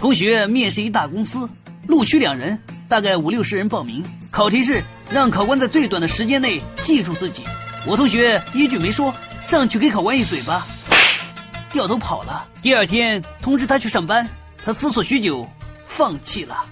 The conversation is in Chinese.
同学面试一大公司录取两人大概五六十人报名。考题是让考官在最短的时间内记住自己。我同学一句没说上去给考官一嘴巴掉头跑了。第二天通知他去上班他思索许久放弃了。